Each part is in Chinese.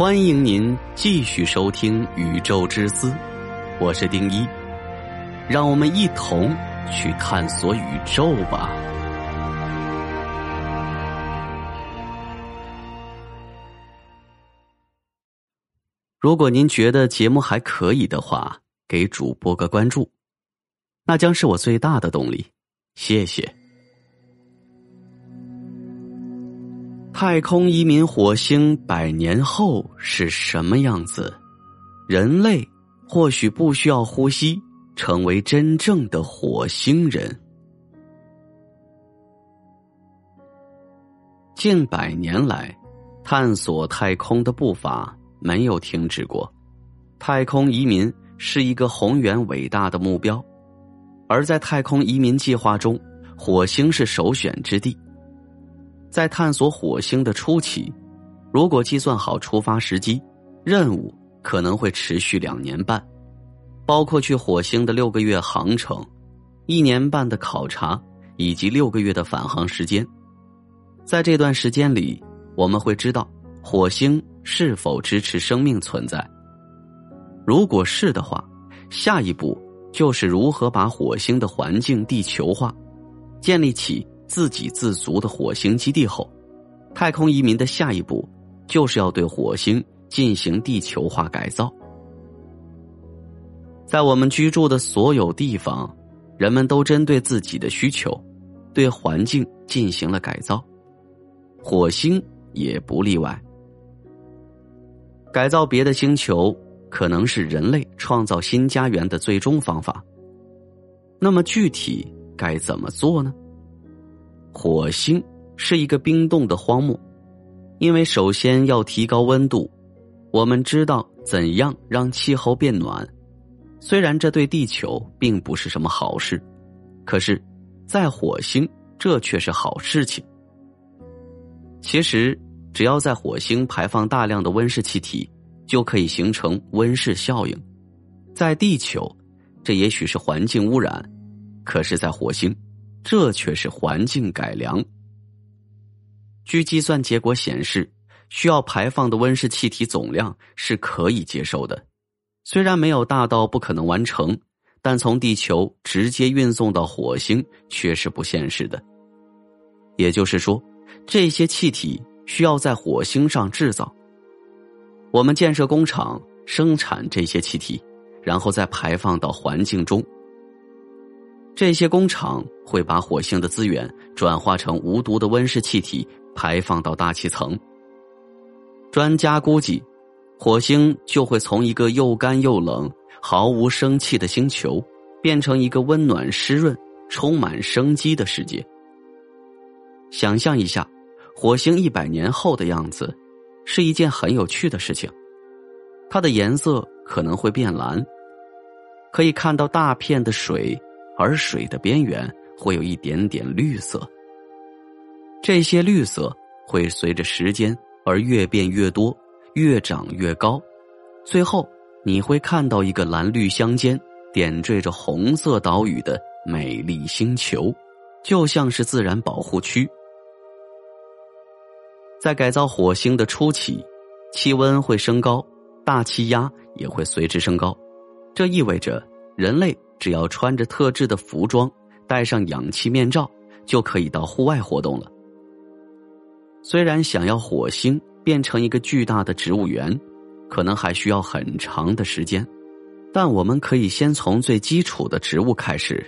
欢迎您继续收听《宇宙之思》，我是丁一，让我们一同去探索宇宙吧。如果您觉得节目还可以的话，给主播个关注，那将是我最大的动力。谢谢。太空移民火星百年后是什么样子？人类或许不需要呼吸，成为真正的火星人。近百年来，探索太空的步伐没有停止过。太空移民是一个宏远伟大的目标，而在太空移民计划中，火星是首选之地。在探索火星的初期，如果计算好出发时机，任务可能会持续两年半，包括去火星的六个月航程、一年半的考察以及六个月的返航时间。在这段时间里，我们会知道火星是否支持生命存在。如果是的话，下一步就是如何把火星的环境地球化，建立起。自给自足的火星基地后，太空移民的下一步就是要对火星进行地球化改造。在我们居住的所有地方，人们都针对自己的需求，对环境进行了改造，火星也不例外。改造别的星球可能是人类创造新家园的最终方法。那么具体该怎么做呢？火星是一个冰冻的荒漠，因为首先要提高温度。我们知道怎样让气候变暖，虽然这对地球并不是什么好事，可是，在火星这却是好事情。其实，只要在火星排放大量的温室气体，就可以形成温室效应。在地球，这也许是环境污染，可是，在火星。这却是环境改良。据计算结果显示，需要排放的温室气体总量是可以接受的，虽然没有大到不可能完成，但从地球直接运送到火星却是不现实的。也就是说，这些气体需要在火星上制造。我们建设工厂生产这些气体，然后再排放到环境中。这些工厂会把火星的资源转化成无毒的温室气体，排放到大气层。专家估计，火星就会从一个又干又冷、毫无生气的星球，变成一个温暖、湿润、充满生机的世界。想象一下，火星一百年后的样子，是一件很有趣的事情。它的颜色可能会变蓝，可以看到大片的水。而水的边缘会有一点点绿色，这些绿色会随着时间而越变越多，越长越高，最后你会看到一个蓝绿相间、点缀着红色岛屿的美丽星球，就像是自然保护区。在改造火星的初期，气温会升高，大气压也会随之升高，这意味着人类。只要穿着特制的服装，戴上氧气面罩，就可以到户外活动了。虽然想要火星变成一个巨大的植物园，可能还需要很长的时间，但我们可以先从最基础的植物开始，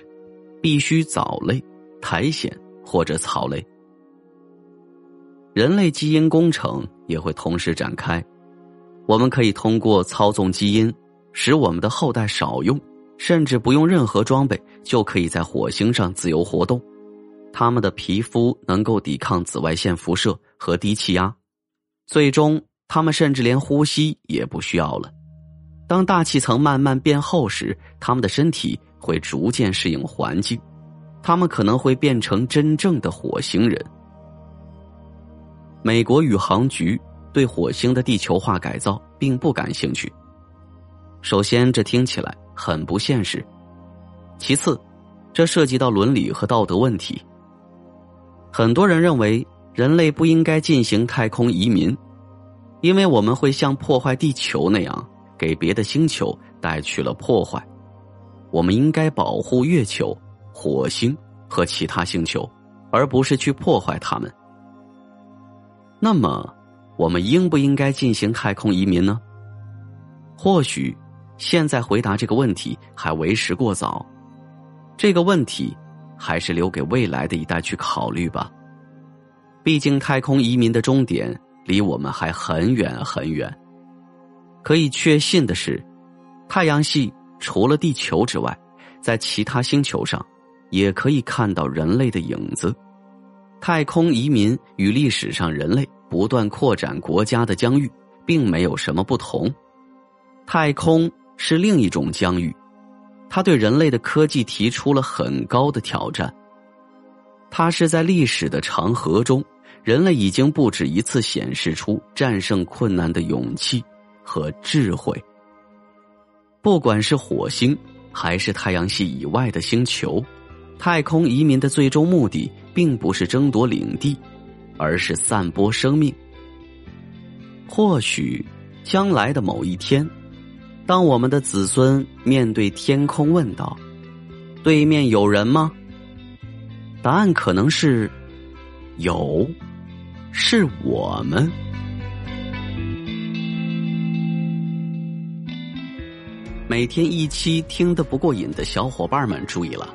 必须藻类、苔藓或者草类。人类基因工程也会同时展开，我们可以通过操纵基因，使我们的后代少用。甚至不用任何装备就可以在火星上自由活动，他们的皮肤能够抵抗紫外线辐射和低气压，最终他们甚至连呼吸也不需要了。当大气层慢慢变厚时，他们的身体会逐渐适应环境，他们可能会变成真正的火星人。美国宇航局对火星的地球化改造并不感兴趣。首先，这听起来。很不现实。其次，这涉及到伦理和道德问题。很多人认为人类不应该进行太空移民，因为我们会像破坏地球那样，给别的星球带去了破坏。我们应该保护月球、火星和其他星球，而不是去破坏它们。那么，我们应不应该进行太空移民呢？或许，现在回答这个问题还为时过早。这个问题，还是留给未来的一代去考虑吧。毕竟，太空移民的终点离我们还很远很远。可以确信的是，太阳系除了地球之外，在其他星球上，也可以看到人类的影子。太空移民与历史上人类不断扩展国家的疆域，并没有什么不同。太空是另一种疆域。它对人类的科技提出了很高的挑战。它是在历史的长河中，人类已经不止一次显示出战胜困难的勇气和智慧。不管是火星还是太阳系以外的星球，太空移民的最终目的并不是争夺领地，而是散播生命。或许，将来的某一天。当我们的子孙面对天空问道：“对面有人吗？”答案可能是“有”，是我们。每天一期听得不过瘾的小伙伴们注意了，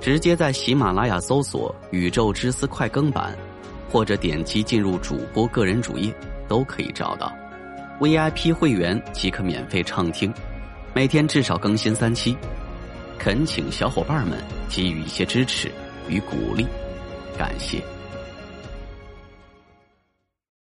直接在喜马拉雅搜索“宇宙之思快更版”，或者点击进入主播个人主页，都可以找到。VIP 会员即可免费畅听，每天至少更新三期，恳请小伙伴们给予一些支持与鼓励，感谢。